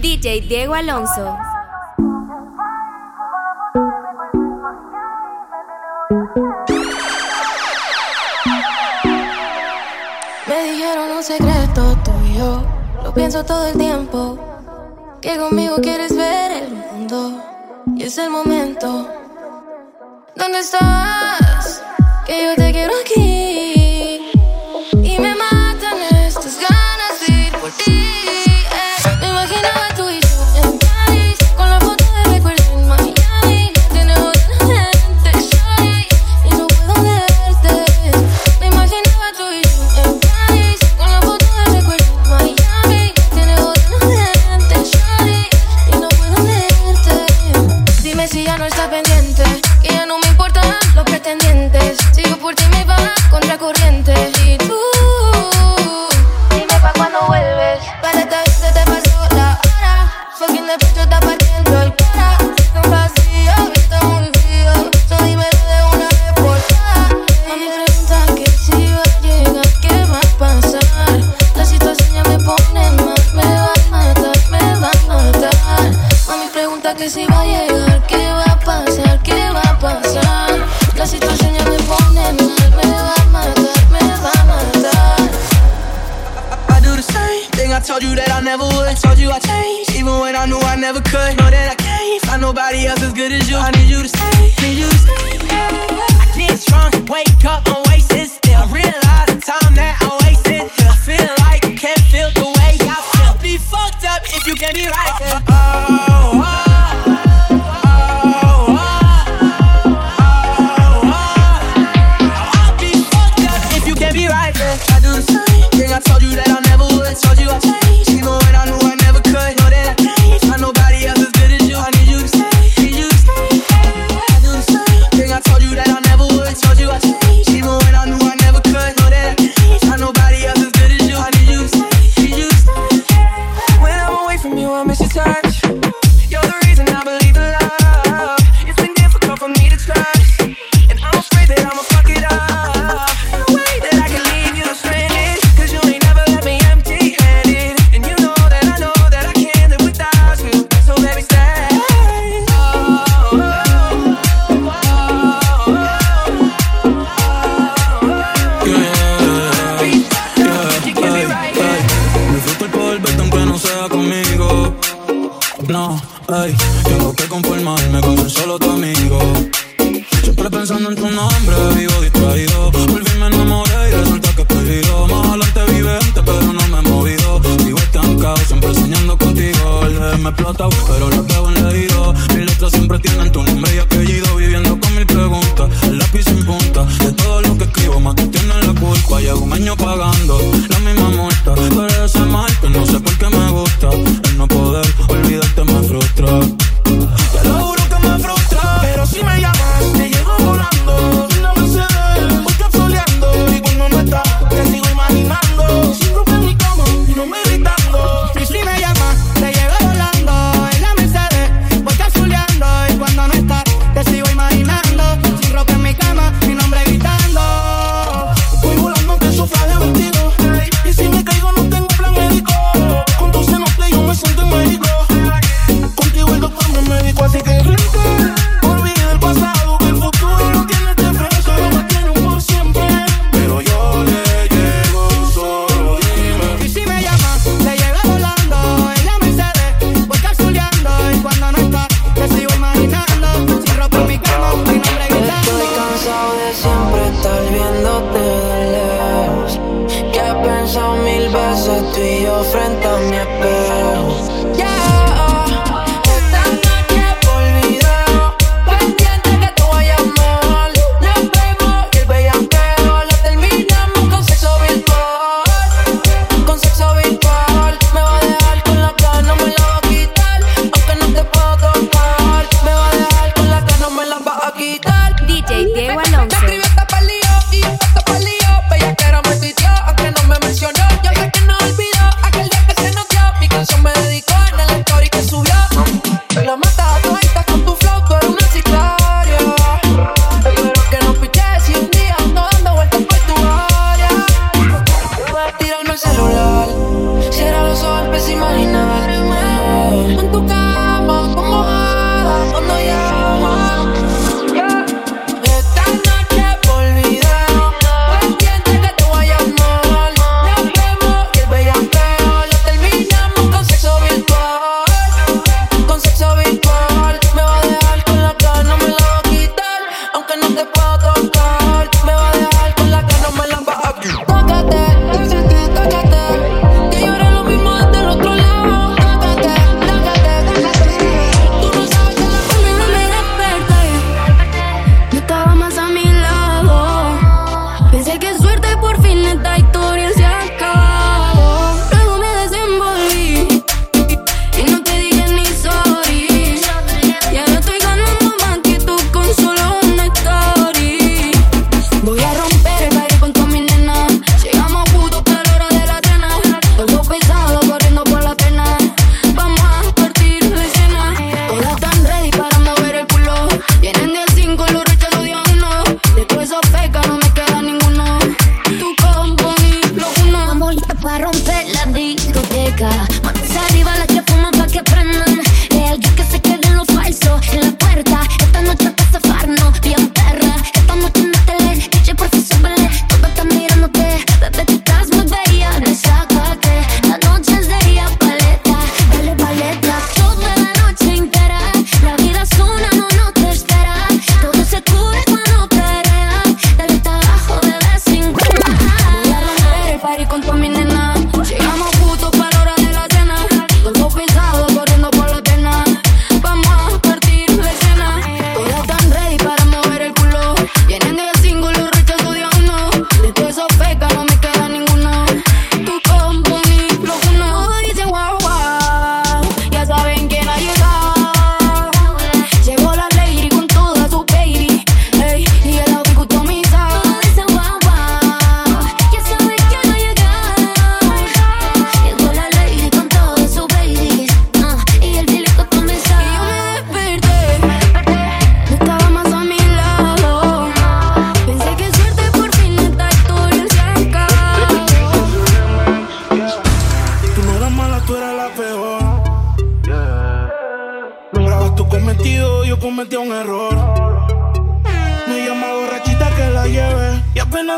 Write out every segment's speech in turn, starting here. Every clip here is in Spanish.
DJ Diego Alonso. Me dijeron un secreto tuyo, lo pienso todo el tiempo, que conmigo quieres ver el mundo y es el momento. ¿Dónde estás? Que yo te quiero aquí y me Dime si ya no estás pendiente. Que ya no me importan los pretendientes. Sigo por ti, me va contra corriente. Y tú. celular. Cierra los ojos, pues, empieza a imaginar.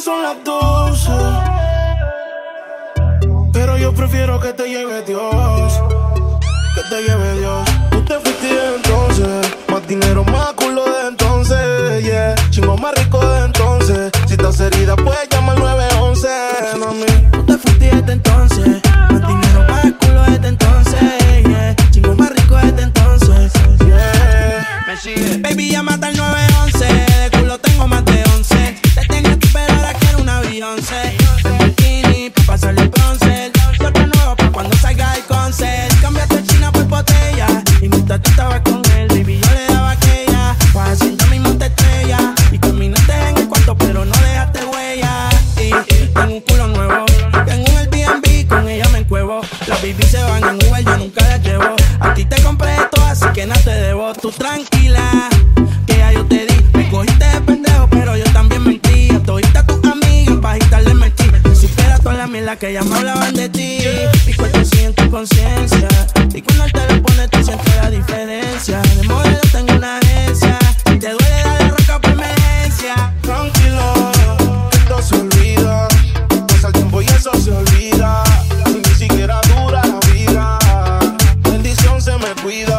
son las 12. Pero yo prefiero que te lleve Dios. Que te lleve Dios. Tú te fuiste entonces. Más dinero, más culo de entonces. Yeah. Chingo más rico de entonces. Si estás herida, pues. cuidado.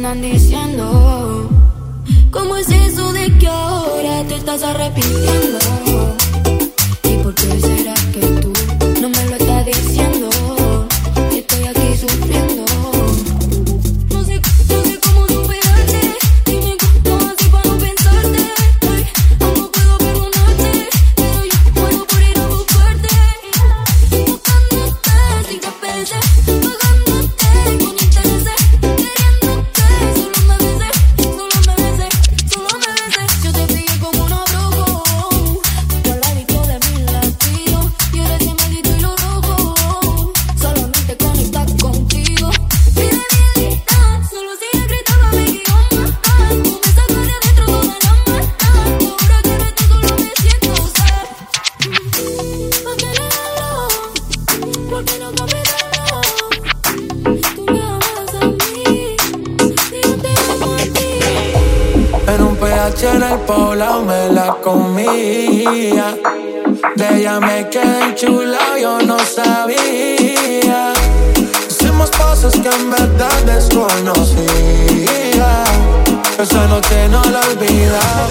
andan diciendo. ¿Cómo es eso de que ahora te estás arrepintiendo? empolado me la comía. De ella me quedé enchulado, yo no sabía. Hicimos cosas que en verdad desconocía. Esa noche no la olvidaba.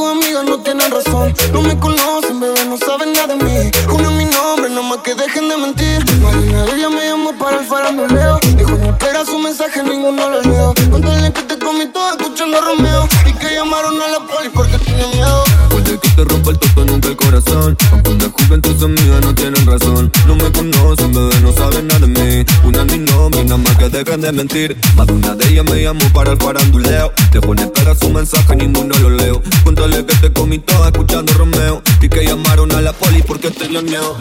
tus amigas no tienen razón. No me conoces corazón. Aunque disculpen tus amigas, no tienen razón. No me conocen, bebé, no saben nada de mí. Una mi nombre, nada más que dejan de mentir. Más de una de ellas me llamó para el faranduleo. Dejo en espera su mensaje, ninguno lo leo. Cuéntale que te comí toda escuchando Romeo. Y que llamaron a la poli porque te lo niego.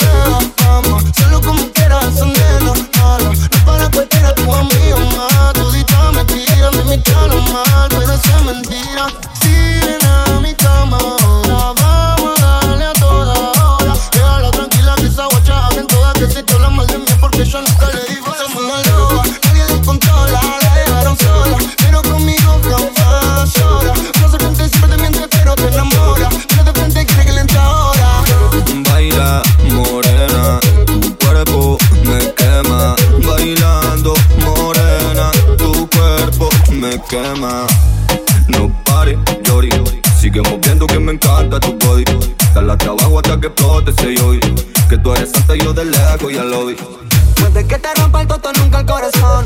Vamos, solo como quieras, son de los malos. No para cualquiera, tu amigo más. Tú me tiras, me tiras mal, puede ser mentira. del eco y el lobby. Puede que te rompa el toto, nunca el corazón.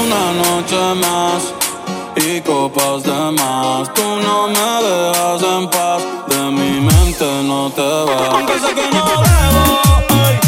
una noche más y copas de más. Tú no me dejas en paz, de mi mente no te vas. Aunque sé que no debo.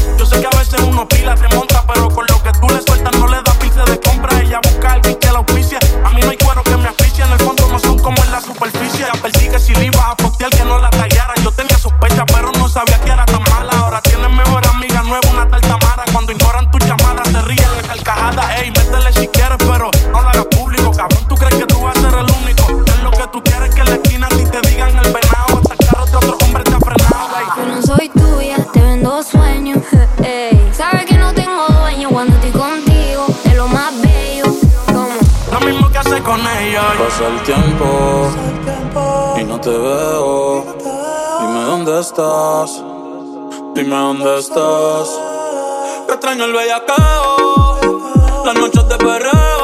estás. Dime dónde estás. Te extraño el bellacao, las noches de perreo.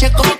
noche como